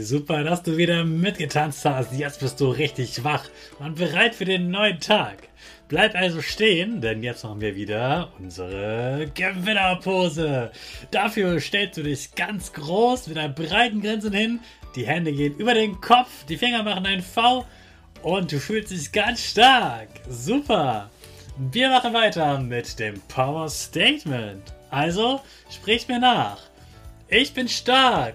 Super, dass du wieder mitgetanzt hast. Jetzt bist du richtig wach und bereit für den neuen Tag. Bleib also stehen, denn jetzt machen wir wieder unsere Gewinnerpose. Dafür stellst du dich ganz groß mit einer breiten Grinse hin. Die Hände gehen über den Kopf, die Finger machen ein V und du fühlst dich ganz stark. Super. Wir machen weiter mit dem Power Statement. Also, sprich mir nach. Ich bin stark.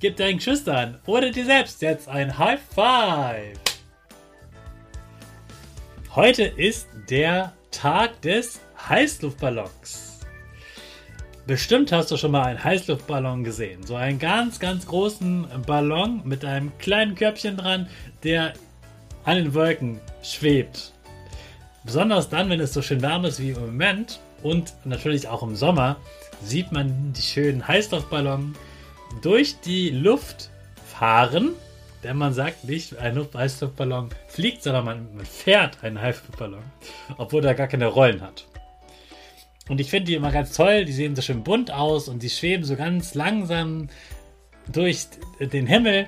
Gib deinen Geschwistern oder dir selbst jetzt ein High Five. Heute ist der Tag des Heißluftballons. Bestimmt hast du schon mal einen Heißluftballon gesehen. So einen ganz, ganz großen Ballon mit einem kleinen Körbchen dran, der an den Wolken schwebt. Besonders dann, wenn es so schön warm ist wie im Moment und natürlich auch im Sommer, sieht man die schönen Heißluftballons durch die Luft fahren. Denn man sagt nicht, ein Heißluftballon fliegt, sondern man, man fährt einen Heißluftballon, obwohl er gar keine Rollen hat. Und ich finde die immer ganz toll, die sehen so schön bunt aus und die schweben so ganz langsam durch den Himmel.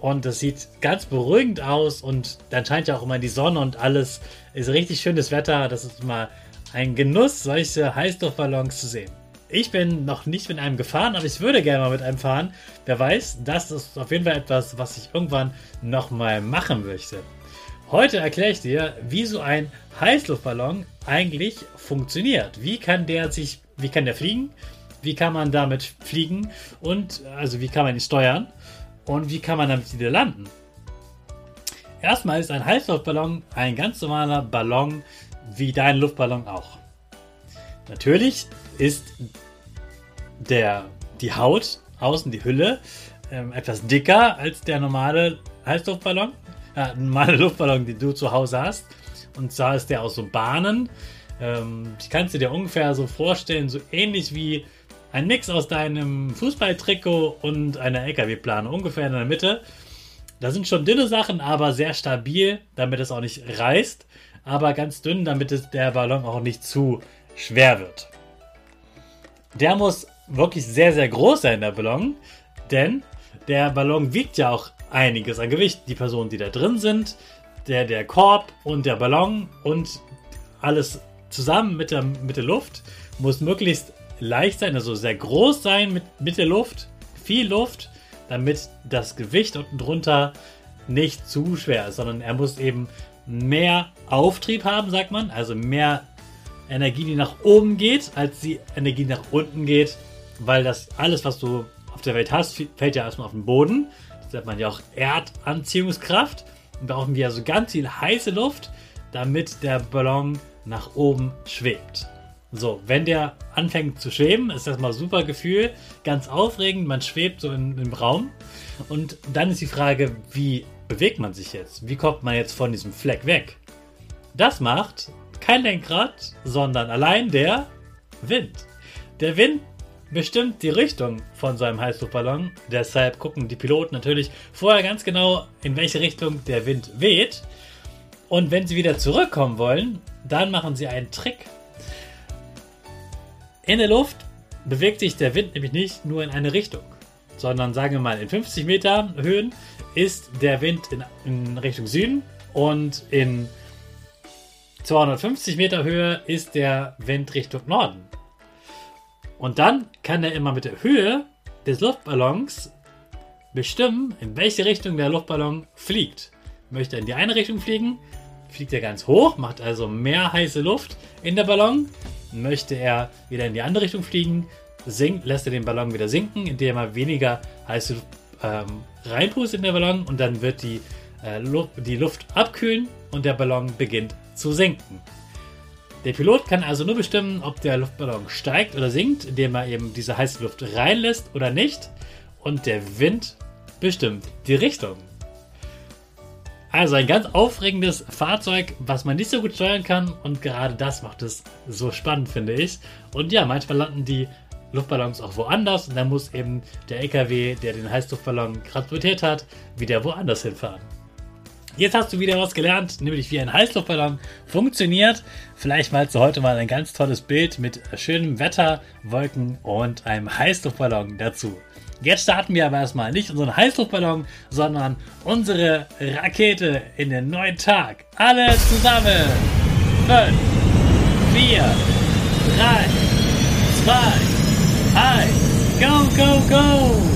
Und das sieht ganz beruhigend aus und dann scheint ja auch immer die Sonne und alles ist richtig schönes Wetter. Das ist immer ein Genuss, solche Heißluftballons zu sehen. Ich bin noch nicht mit einem gefahren, aber ich würde gerne mal mit einem fahren. Wer weiß, das ist auf jeden Fall etwas, was ich irgendwann nochmal machen möchte. Heute erkläre ich dir, wie so ein Heißluftballon eigentlich funktioniert. Wie kann der sich, wie kann der fliegen? Wie kann man damit fliegen? Und also wie kann man ihn steuern? Und wie kann man damit wieder landen? Erstmal ist ein Heißluftballon ein ganz normaler Ballon, wie dein Luftballon auch. Natürlich ist der, die Haut, außen die Hülle, ähm, etwas dicker als der normale Heißluftballon. Äh, normale Luftballon, den du zu Hause hast. Und zwar ist der aus so Bahnen. Ähm, ich kann es dir ungefähr so vorstellen, so ähnlich wie ein Mix aus deinem Fußballtrikot und einer LKW-Plane, ungefähr in der Mitte. Da sind schon dünne Sachen, aber sehr stabil, damit es auch nicht reißt. Aber ganz dünn, damit es, der Ballon auch nicht zu schwer wird. Der muss wirklich sehr, sehr groß sein, der Ballon. Denn der Ballon wiegt ja auch einiges an Gewicht. Die Personen, die da drin sind, der, der Korb und der Ballon und alles zusammen mit der, mit der Luft muss möglichst leicht sein, also sehr groß sein mit, mit der Luft, viel Luft, damit das Gewicht unten drunter nicht zu schwer ist, sondern er muss eben mehr Auftrieb haben, sagt man, also mehr Energie, die nach oben geht, als die Energie nach unten geht, weil das alles, was du auf der Welt hast, fällt ja erstmal auf den Boden. Das nennt man ja auch Erdanziehungskraft. Und brauchen wir also ganz viel heiße Luft, damit der Ballon nach oben schwebt. So, wenn der anfängt zu schweben, ist das mal super Gefühl, ganz aufregend, man schwebt so in, im Raum. Und dann ist die Frage, wie bewegt man sich jetzt? Wie kommt man jetzt von diesem Fleck weg? Das macht kein Lenkrad, sondern allein der Wind. Der Wind bestimmt die Richtung von seinem Heißluftballon. Deshalb gucken die Piloten natürlich vorher ganz genau, in welche Richtung der Wind weht. Und wenn sie wieder zurückkommen wollen, dann machen sie einen Trick. In der Luft bewegt sich der Wind nämlich nicht nur in eine Richtung, sondern sagen wir mal in 50 Meter Höhen ist der Wind in, in Richtung Süden und in 250 Meter Höhe ist der Wind Richtung Norden. Und dann kann er immer mit der Höhe des Luftballons bestimmen, in welche Richtung der Luftballon fliegt. Möchte er in die eine Richtung fliegen, fliegt er ganz hoch, macht also mehr heiße Luft in der Ballon. Möchte er wieder in die andere Richtung fliegen, sinkt, lässt er den Ballon wieder sinken, indem er weniger heiße Luft ähm, reinpustet in den Ballon und dann wird die, äh, Luft, die Luft abkühlen und der Ballon beginnt zu sinken. Der Pilot kann also nur bestimmen, ob der Luftballon steigt oder sinkt, indem er eben diese heiße Luft reinlässt oder nicht. Und der Wind bestimmt die Richtung. Also ein ganz aufregendes Fahrzeug, was man nicht so gut steuern kann. Und gerade das macht es so spannend, finde ich. Und ja, manchmal landen die Luftballons auch woanders. Und dann muss eben der LKW, der den Heißluftballon transportiert hat, wieder woanders hinfahren. Jetzt hast du wieder was gelernt, nämlich wie ein Heißluftballon funktioniert. Vielleicht malst du heute mal ein ganz tolles Bild mit schönem Wetter, Wolken und einem Heißluftballon dazu. Jetzt starten wir aber erstmal nicht unseren Heißluftballon, sondern unsere Rakete in den neuen Tag. Alle zusammen. 5, 4, 3, 2, 1, go, go, go!